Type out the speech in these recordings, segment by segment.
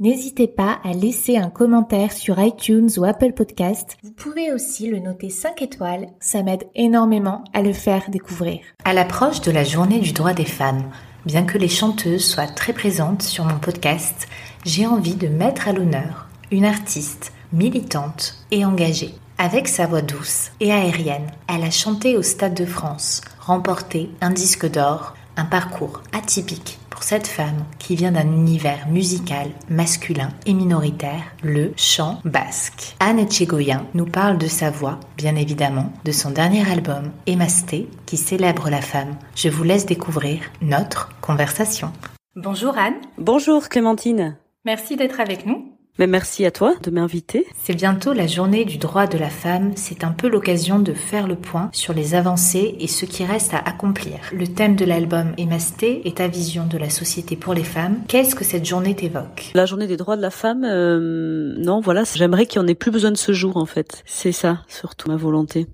N'hésitez pas à laisser un commentaire sur iTunes ou Apple Podcast. Vous pouvez aussi le noter 5 étoiles, ça m'aide énormément à le faire découvrir. À l'approche de la journée du droit des femmes, bien que les chanteuses soient très présentes sur mon podcast, j'ai envie de mettre à l'honneur une artiste militante et engagée. Avec sa voix douce et aérienne, elle a chanté au Stade de France, remporté un disque d'or, un parcours atypique cette femme qui vient d'un univers musical masculin et minoritaire, le chant basque. Anne Etchegoyen nous parle de sa voix, bien évidemment, de son dernier album, Emasté, qui célèbre la femme. Je vous laisse découvrir notre conversation. Bonjour Anne. Bonjour Clémentine. Merci d'être avec nous. Mais merci à toi de m'inviter. C'est bientôt la journée du droit de la femme. C'est un peu l'occasion de faire le point sur les avancées et ce qui reste à accomplir. Le thème de l'album Émasté est ta vision de la société pour les femmes. Qu'est-ce que cette journée t'évoque? La journée des droits de la femme, euh, non, voilà, j'aimerais qu'il n'y en ait plus besoin de ce jour en fait. C'est ça, surtout ma volonté.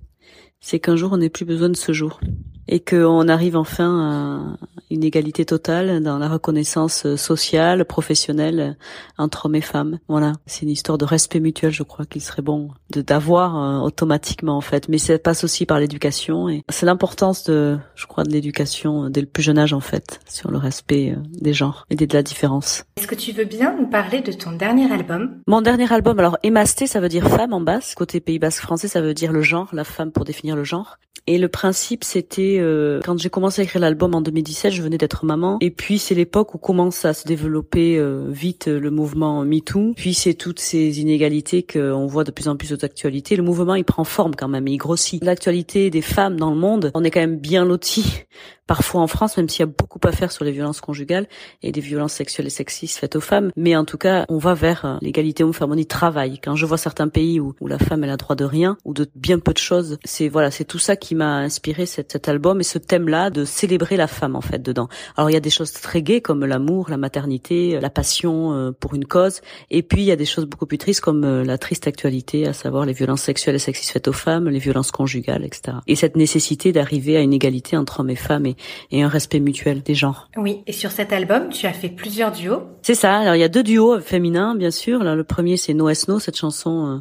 C'est qu'un jour on n'ait plus besoin de ce jour et qu'on arrive enfin à une égalité totale dans la reconnaissance sociale, professionnelle entre hommes et femmes. Voilà, c'est une histoire de respect mutuel, je crois qu'il serait bon de d'avoir euh, automatiquement en fait, mais ça passe aussi par l'éducation et c'est l'importance de, je crois, de l'éducation dès le plus jeune âge en fait, sur le respect euh, des genres et de la différence. Est-ce que tu veux bien nous parler de ton dernier album? Mon dernier album, alors émasté, ça veut dire femme en basse, côté Pays Basque français, ça veut dire le genre, la femme pour définir le genre. Et le principe, c'était euh, quand j'ai commencé à écrire l'album en 2017, je venais d'être maman. Et puis c'est l'époque où commence à se développer euh, vite le mouvement MeToo. Puis c'est toutes ces inégalités qu'on voit de plus en plus aux actualités. Le mouvement, il prend forme quand même, il grossit. L'actualité des femmes dans le monde, on est quand même bien lotis parfois en France, même s'il y a beaucoup à faire sur les violences conjugales et des violences sexuelles et sexistes faites aux femmes. Mais en tout cas, on va vers euh, l'égalité homme-femme. On y travaille. Quand je vois certains pays où, la femme elle a droit de rien ou de bien peu de choses, c'est voilà, c'est tout ça qui m'a inspiré cet album et ce thème-là de célébrer la femme en fait dedans. Alors il y a des choses très gaies comme l'amour, la maternité, la passion euh, pour une cause, et puis il y a des choses beaucoup plus tristes comme euh, la triste actualité, à savoir les violences sexuelles et sexistes faites aux femmes, les violences conjugales, etc. Et cette nécessité d'arriver à une égalité entre hommes et femmes et, et un respect mutuel des genres. Oui, et sur cet album, tu as fait plusieurs duos. C'est ça. Alors il y a deux duos féminins, bien sûr. Là, le premier c'est No No, cette chanson euh,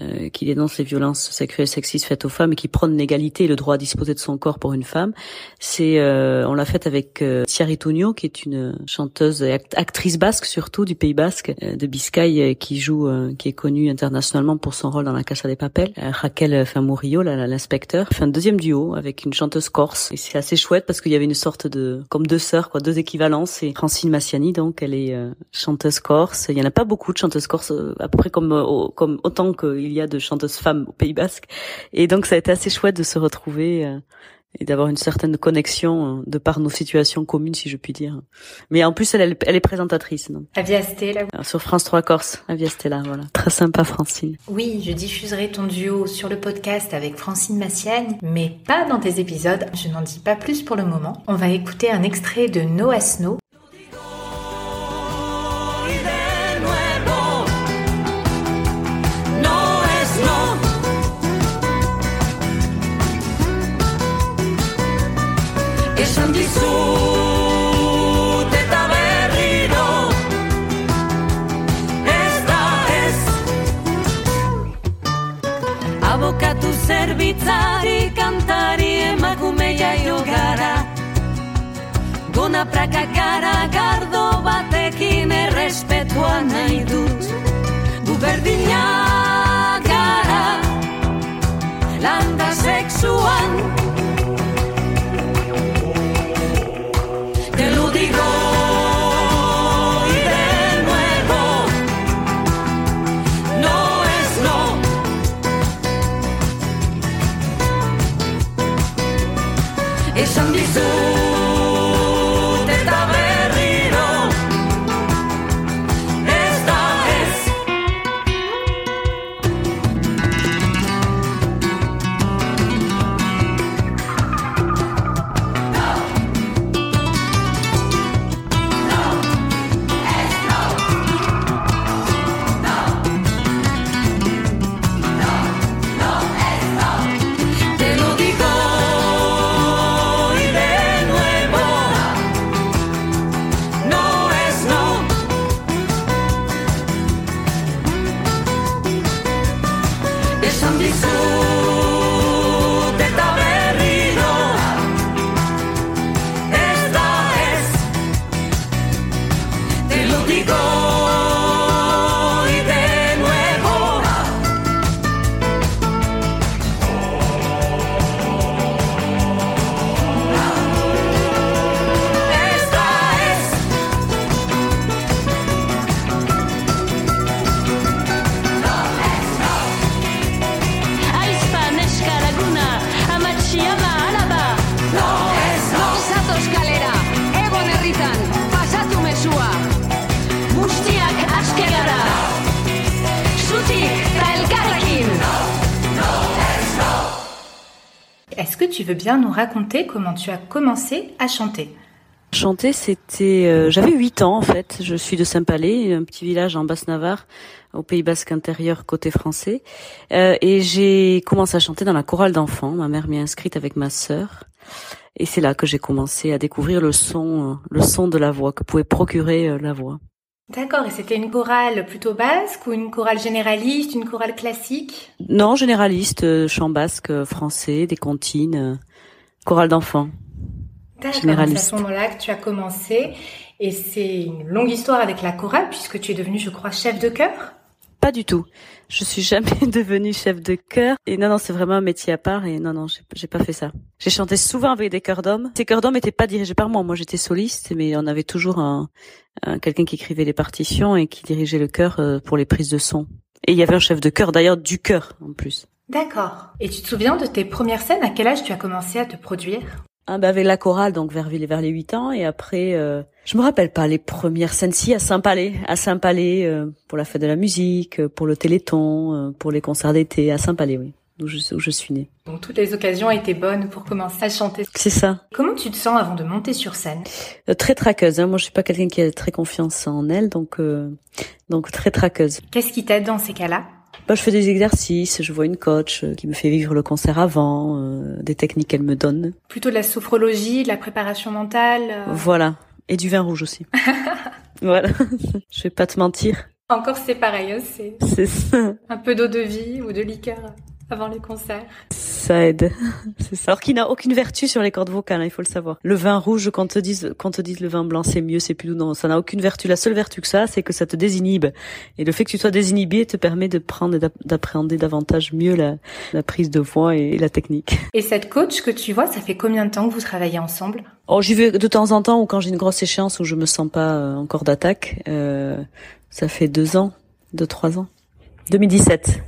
euh, qui dénonce les violences sexuelles sexistes faites aux femmes et qui prône l'égalité et le droit à disposer de son corps pour une femme. C'est, euh, on l'a faite avec euh, Thierry Tunio, qui est une chanteuse et actrice basque surtout du Pays Basque, euh, de Biscaye, qui joue, qui est connue internationalement pour son rôle dans La Casa des Papel. Raquel Famurillo, l'inspecteur. Un deuxième duo avec une chanteuse corse. Et c'est assez chouette parce qu'il y avait une sorte de, comme deux sœurs, quoi, deux équivalences. Et Francine Massiani, donc, elle est chanteuse corse. Il y en a pas beaucoup de chanteuses corse, à peu près comme, comme autant que il y a de chanteuses femmes au Pays Basque. Et donc ça a été assez chouette de se retrouver euh, et d'avoir une certaine connexion euh, de par nos situations communes, si je puis dire. Mais en plus, elle, elle, est présentatrice. Donc. Avia Stella. sur France 3 Corse, Avia Stella, voilà. Très sympa, Francine. Oui, je diffuserai ton duo sur le podcast avec Francine Massiagne, mais pas dans tes épisodes. Je n'en dis pas plus pour le moment. On va écouter un extrait de No As una praca que tu veux bien nous raconter comment tu as commencé à chanter Chanter, c'était, euh, j'avais 8 ans en fait. Je suis de Saint-Palais, un petit village en Basse-Navarre, au Pays Basque intérieur côté français, euh, et j'ai commencé à chanter dans la chorale d'enfants. Ma mère m'y inscrite avec ma sœur, et c'est là que j'ai commencé à découvrir le son, euh, le son de la voix que pouvait procurer la voix. D'accord, et c'était une chorale plutôt basque ou une chorale généraliste, une chorale classique? Non, généraliste, chant basque, français, des comptines, chorale d'enfants. D'accord, c'est à ce moment-là que tu as commencé. Et c'est une longue histoire avec la chorale, puisque tu es devenue, je crois, chef de chœur? Pas du tout. Je suis jamais devenue chef de chœur. Et non, non, c'est vraiment un métier à part. Et non, non, j'ai pas fait ça. J'ai chanté souvent avec des chœurs d'hommes. Ces chœurs d'hommes n'étaient pas dirigés par moi. Moi, j'étais soliste, mais on avait toujours un, quelqu'un qui écrivait les partitions et qui dirigeait le chœur euh, pour les prises de son. Et il y avait un chef de chœur, d'ailleurs, du chœur, en plus. D'accord. Et tu te souviens de tes premières scènes? À quel âge tu as commencé à te produire? Ah, bah avec la chorale, donc vers, vers les 8 ans. Et après, euh, je me rappelle pas les premières scènes, si à Saint-Palais, à Saint-Palais, euh, pour la fête de la musique, pour le Téléthon, euh, pour les concerts d'été, à Saint-Palais, oui, où je, où je suis née. Donc toutes les occasions étaient bonnes pour commencer à chanter. C'est ça. Comment tu te sens avant de monter sur scène? Euh, Très traqueuse. Hein. Moi, je suis pas quelqu'un qui a très confiance en elle, donc donc très traqueuse. Qu'est-ce qui t'aide dans ces cas-là? Bah, je fais des exercices, je vois une coach euh, qui me fait vivre le concert avant, euh, des techniques qu'elle me donne. Plutôt de la sophrologie, de la préparation mentale. Euh. Voilà, et du vin rouge aussi. voilà, je vais pas te mentir. Encore c'est pareil, hein, c'est. Un peu d'eau de vie ou de liqueur avant les concerts. Ça aide, c'est ça. Alors qu'il n'a aucune vertu sur les cordes vocales, hein, il faut le savoir. Le vin rouge, quand te dise, quand te dise le vin blanc, c'est mieux, c'est plus doux, non, ça n'a aucune vertu. La seule vertu que ça, c'est que ça te désinhibe. Et le fait que tu sois désinhibé te permet de prendre et d'appréhender davantage mieux la, la prise de voix et, la technique. Et cette coach que tu vois, ça fait combien de temps que vous travaillez ensemble? Oh, j'y vais de temps en temps ou quand j'ai une grosse échéance où je me sens pas euh, encore d'attaque. Euh, ça fait deux ans, deux trois ans. 2017.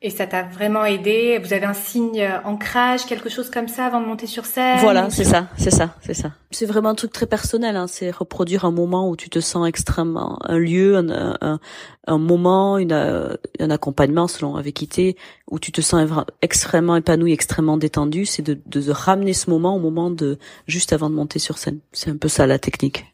Et ça t'a vraiment aidé? Vous avez un signe ancrage, quelque chose comme ça avant de monter sur scène? Voilà, c'est ça, c'est ça, c'est ça. C'est vraiment un truc très personnel. Hein. C'est reproduire un moment où tu te sens extrêmement, un lieu, un, un, un moment, une, euh, un accompagnement selon avec qui t'es, où tu te sens extrêmement épanoui, extrêmement détendu. C'est de, de ramener ce moment au moment de juste avant de monter sur scène. C'est un peu ça la technique.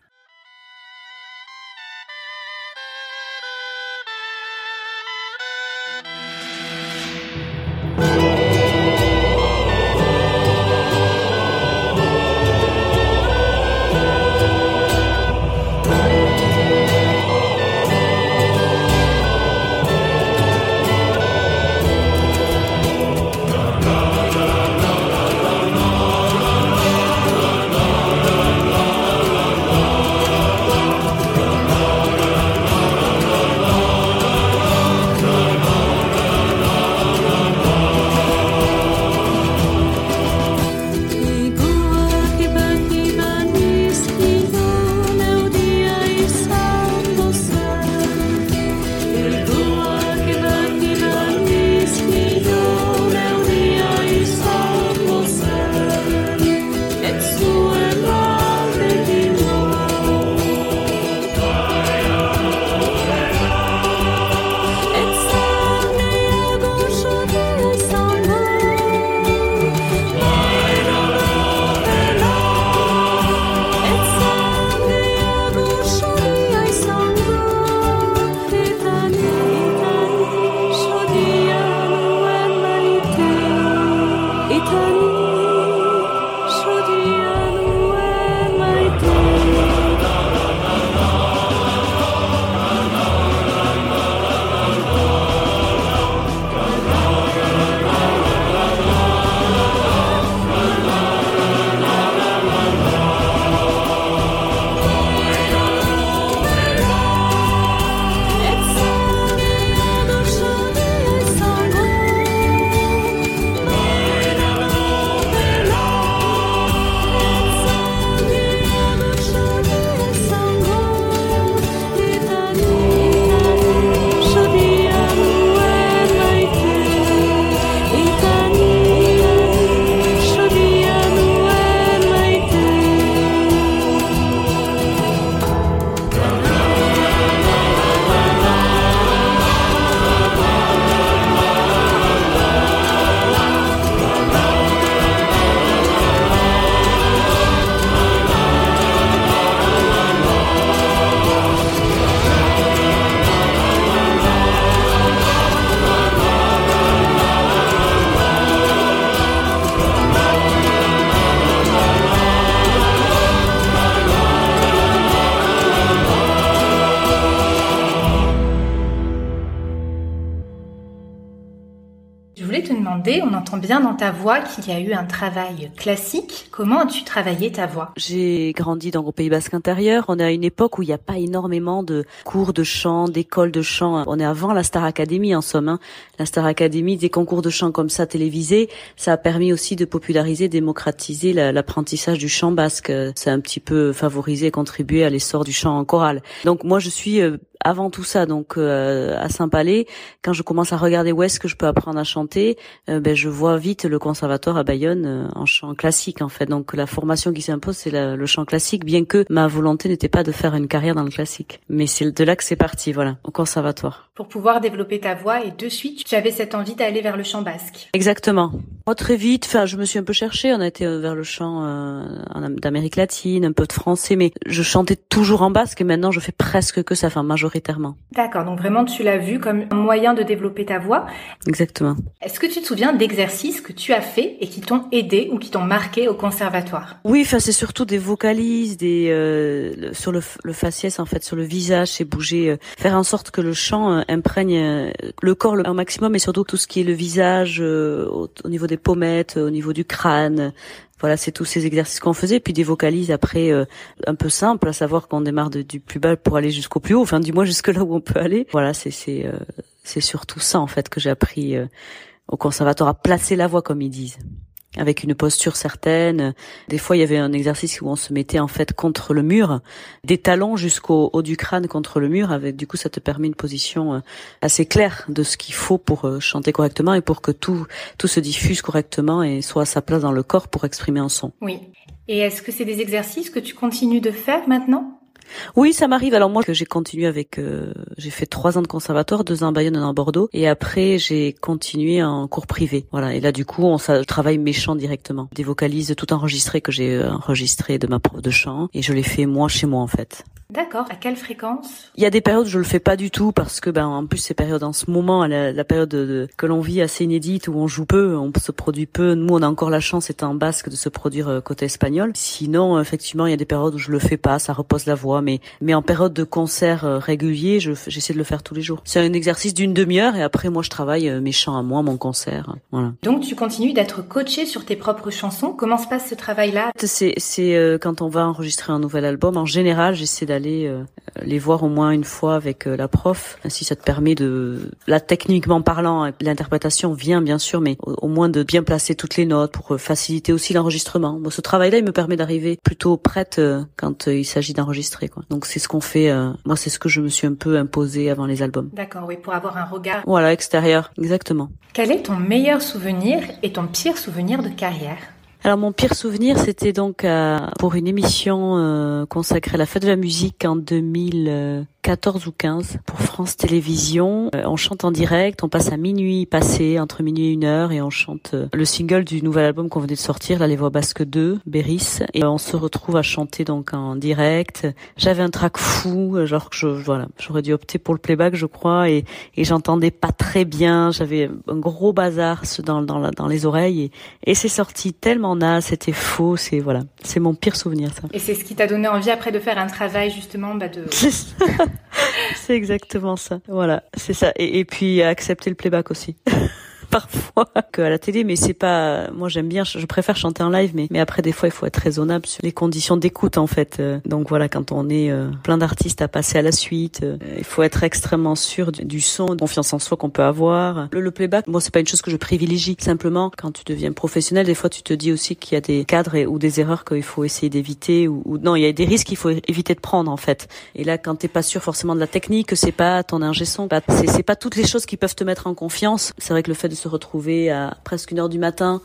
Bien dans ta voix qu'il y a eu un travail classique. Comment as-tu travaillé ta voix J'ai grandi dans le Pays Basque intérieur. On est à une époque où il n'y a pas énormément de cours de chant, d'écoles de chant. On est avant la Star Academy en somme. Hein. La Star Academy, des concours de chant comme ça télévisés, ça a permis aussi de populariser, démocratiser l'apprentissage du chant basque. Ça a un petit peu favorisé contribué à l'essor du chant en chorale. Donc moi je suis euh, avant tout ça, donc euh, à Saint-Palais, quand je commence à regarder où est-ce que je peux apprendre à chanter, euh, ben je vois vite le conservatoire à Bayonne euh, en chant classique en fait. Donc la formation qui s'impose c'est le chant classique, bien que ma volonté n'était pas de faire une carrière dans le classique. Mais c'est de là que c'est parti, voilà, au conservatoire. Pour pouvoir développer ta voix et de suite, tu avais cette envie d'aller vers le chant basque. Exactement. Moi très vite, enfin je me suis un peu cherchée, on a été vers le chant d'Amérique latine, un peu de français, mais je chantais toujours en basque et maintenant je fais presque que ça, enfin majoritairement. D'accord, donc vraiment tu l'as vu comme un moyen de développer ta voix. Exactement. Est-ce que tu te souviens d'exercices que tu as fait et qui t'ont aidé ou qui t'ont marqué au conservatoire? Oui, enfin c'est surtout des vocalises, des euh, sur le, le, faciès en fait, sur le visage, c'est bouger, euh, faire en sorte que le chant euh, imprègne le corps le, un maximum, et surtout tout ce qui est le visage au, au niveau des pommettes, au niveau du crâne, voilà, c'est tous ces exercices qu'on faisait, puis des vocalises après euh, un peu simples, à savoir qu'on démarre du plus bas pour aller jusqu'au plus haut, enfin du moins jusque là où on peut aller. Voilà, c'est c'est euh, c'est surtout ça en fait que j'ai appris euh, au conservatoire à placer la voix comme ils disent avec une posture certaine. Des fois, il y avait un exercice où on se mettait en fait contre le mur, des talons jusqu'au haut du crâne contre le mur. Avec du coup, ça te permet une position euh, assez claire de ce qu'il faut pour euh, chanter correctement et pour que tout tout se diffuse correctement et soit à sa place dans le corps pour exprimer un son. Oui. Et est-ce que c'est des exercices que tu continues de faire maintenant? Oui, ça m'arrive. Alors moi, j'ai continué avec, euh, j'ai fait trois ans de conservatoire, deux ans à Bayonne, un à Bordeaux, et après j'ai continué en cours privé. Voilà. Et là, du coup, on ça, travaille méchant directement. Des vocalises tout enregistrées que j'ai euh, enregistrées de ma prof de chant, et je les fais moi chez moi en fait. D'accord. À quelle fréquence? Il y a des périodes où je le fais pas du tout parce que ben en plus ces périodes en ce moment, la, la période de, que l'on vit assez inédite où on joue peu, on se produit peu. Nous, on a encore la chance, étant basque, de se produire euh, côté espagnol. Sinon, effectivement, il y a des périodes où je le fais pas, ça repose la voix. Mais mais en période de concert euh, régulier, j'essaie de le faire tous les jours. C'est un exercice d'une demi-heure et après moi je travaille euh, mes chants à moi, mon concert. Voilà. Donc tu continues d'être coaché sur tes propres chansons. Comment se passe ce travail-là? C'est c'est quand on va enregistrer un nouvel album. En général, j'essaie d'aller euh, les voir au moins une fois avec euh, la prof. Ainsi, ça te permet de, là, techniquement parlant, l'interprétation vient bien sûr, mais au, moins de bien placer toutes les notes pour euh, faciliter aussi l'enregistrement. Bon, ce travail-là, il me permet d'arriver plutôt prête quand il s'agit d'enregistrer. Quoi. Donc c'est ce qu'on fait. moi, c'est ce que je me suis un peu imposé avant les albums. D'accord, oui, pour avoir un regard. Voilà, extérieur, exactement. Quel est ton meilleur souvenir et ton pire souvenir de carrière? Alors mon pire souvenir, c'était donc euh, pour une émission euh, consacrée à la fête de la musique en 2000. 14 ou 15 pour France Télévisions. Euh, on chante en direct, on passe à minuit passé, entre minuit et une heure, et on chante euh, le single du nouvel album qu'on venait de sortir, là, Les Voix Basques 2, Béris. Et on se retrouve à chanter donc en direct. J'avais un track fou, genre que je, voilà, j'aurais dû opter pour le playback, je crois, et, et j'entendais pas très bien. J'avais un gros bazar dans, dans, la, dans les oreilles, et, et c'est sorti tellement naze, c'était faux, c'est voilà, c'est mon pire souvenir ça. Et c'est ce qui t'a donné envie après de faire un travail justement bah, de c'est exactement ça. Voilà, c'est ça. Et, puis accepter le playback aussi. parfois qu'à la télé, mais c'est pas. Moi, j'aime bien. Je préfère chanter en live, mais mais après, des fois, il faut être raisonnable sur les conditions d'écoute, en fait. Euh, donc voilà, quand on est euh, plein d'artistes à passer à la suite, euh, il faut être extrêmement sûr du, son, confiance en soi qu'on peut avoir. Le, playback, moi, c'est pas une chose que je privilégie. Simplement, quand tu deviens professionnel, des fois, tu te dis aussi qu'il y a des cadres ou des erreurs qu'il faut essayer d'éviter, ou, ou, non, il y a des risques qu'il faut éviter de prendre, en fait. Et là, quand t'es pas sûr forcément de la technique, c'est pas ton ingé son, c'est pas toutes les choses qui peuvent te mettre en confiance. C'est vrai que le fait de se retrouver à presque une heure du matin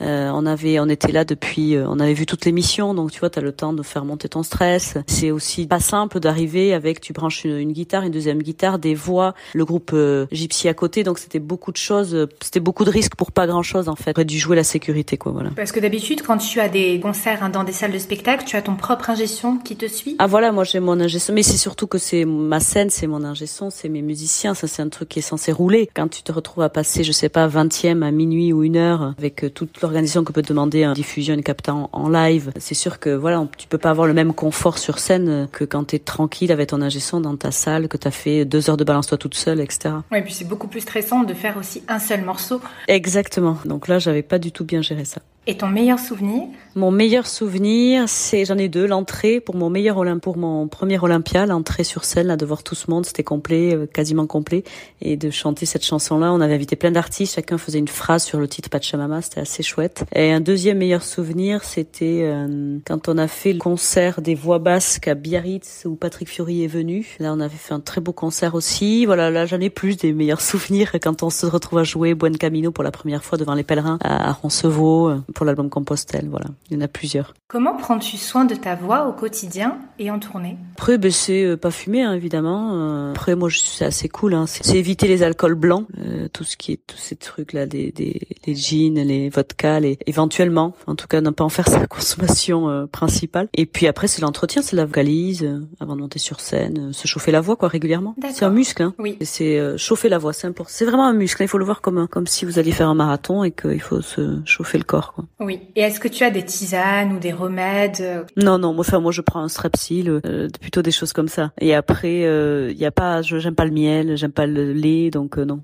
euh, on avait, on était là depuis, euh, on avait vu toutes les missions, donc tu vois, tu as le temps de faire monter ton stress. C'est aussi pas simple d'arriver avec, tu branches une, guitare, une deuxième guitare, des voix, le groupe euh, Gypsy à côté, donc c'était beaucoup de choses, c'était beaucoup de risques pour pas grand chose en fait. J'aurais dû jouer la sécurité quoi, voilà. Parce que d'habitude, quand tu as des concerts hein, dans des salles de spectacle, tu as ton propre ingé qui te suit. Ah voilà, moi j'ai mon ingé mais c'est surtout que c'est ma scène, c'est mon ingé c'est mes musiciens, ça c'est un truc qui est censé rouler. Quand tu te retrouves à passer, je sais pas, 20e à minuit ou une heure avec toute leur d'organisation que peut demander un diffusion, une captant en live. C'est sûr que voilà, tu peux pas avoir le même confort sur scène que quand tu es tranquille avec ton ingé dans ta salle, que tu as fait deux heures de balance toi toute seule, etc. Oui, et puis c'est beaucoup plus stressant de faire aussi un seul morceau. Exactement. Donc là, j'avais pas du tout bien géré ça. Et ton meilleur souvenir Mon meilleur souvenir, c'est j'en ai deux. L'entrée pour mon meilleur pour mon premier Olympia, l'entrée sur scène, là de voir tout ce monde, c'était complet, euh, quasiment complet, et de chanter cette chanson-là. On avait invité plein d'artistes, chacun faisait une phrase sur le titre Pachamama, c'était assez chouette. Et un deuxième meilleur souvenir, c'était euh, quand on a fait le concert des voix basques à Biarritz où Patrick Fiori est venu. Là, on avait fait un très beau concert aussi. Voilà, là j'en ai plus des meilleurs souvenirs quand on se retrouve à jouer Buen Camino pour la première fois devant les pèlerins à Roncevaux pour l'album Compostelle. Voilà, il y en a plusieurs. Comment prends-tu soin de ta voix au quotidien et en tournée? Après, ben, c'est euh, pas fumer, hein, évidemment. Euh, après, moi, c'est assez cool. Hein. C'est éviter les alcools blancs, euh, tout ce qui est tous ces trucs là, des, des les jeans, les vodkas, les éventuellement, en tout cas, ne pas en faire sa consommation principale. Et puis après, c'est l'entretien, c'est la vocalise avant de monter sur scène, se chauffer la voix quoi régulièrement. C'est un muscle. Hein. Oui. C'est chauffer la voix, c'est important. C'est vraiment un muscle. Hein. Il faut le voir comme comme si vous alliez faire un marathon et qu'il faut se chauffer le corps. Quoi. Oui. Et est-ce que tu as des tisanes ou des remèdes euh, Non, non. Moi, enfin, moi, je prends un strepsil, euh, plutôt des choses comme ça. Et après, il euh, y a pas, je j'aime pas le miel, j'aime pas le lait, donc euh, non.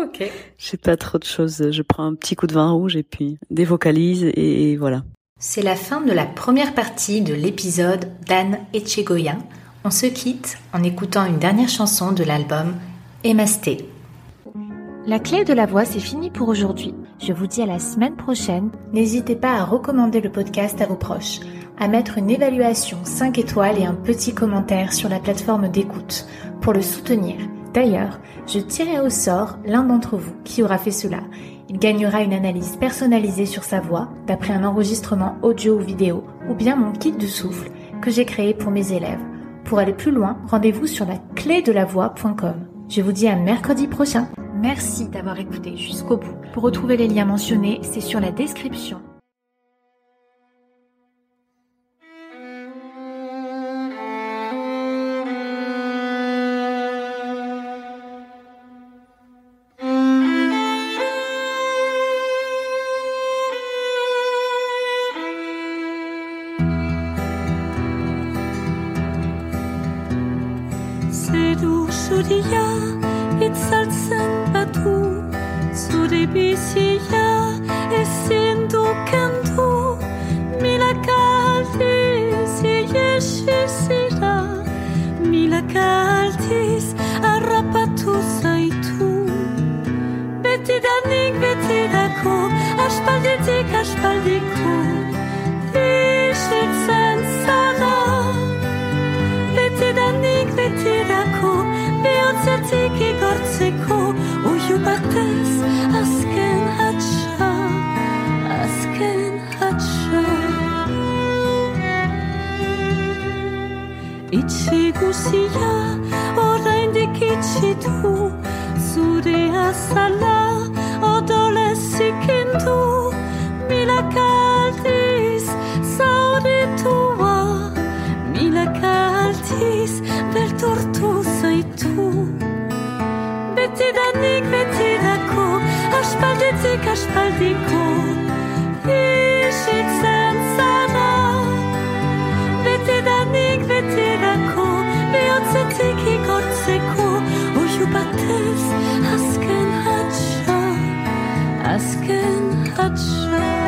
Ok. J'ai pas trop de choses. Je prends un petit coup de vin rouge et puis des vocalises et, et voilà. C'est la fin de la première partie de l'épisode d'Anne Etchegoyen. On se quitte en écoutant une dernière chanson de l'album Emasté. La clé de la voix, c'est fini pour aujourd'hui. Je vous dis à la semaine prochaine. N'hésitez pas à recommander le podcast à vos proches, à mettre une évaluation 5 étoiles et un petit commentaire sur la plateforme d'écoute pour le soutenir. D'ailleurs, je tirerai au sort l'un d'entre vous qui aura fait cela. Il gagnera une analyse personnalisée sur sa voix d'après un enregistrement audio ou vidéo ou bien mon kit de souffle que j'ai créé pour mes élèves. Pour aller plus loin, rendez-vous sur la clé de la voix.com. Je vous dis à mercredi prochain. Merci d'avoir écouté jusqu'au bout. Pour retrouver les liens mentionnés, c'est sur la description. Bizia ezin du kendu Milaka aldiz iesi zira Milaka aldiz harrapatu zaitu Betidanik betirako Aspalditik aspaldiko Isiltzen zara Betidanik betirako Bihotzetik igortzeko Batez azken hatxa Azken hatxa Itxi guzia oraindik itxi du. Zure azala odolez ikindu Milaka aldiz zauritua. Milaka aldiz beldurtu zaitu Betidanik betirako Aspalditik aspaldiko Isiltzen zara Betidanik betirako Bihotzetik igortzeko Uiu batez azken hatxa Azken hatxa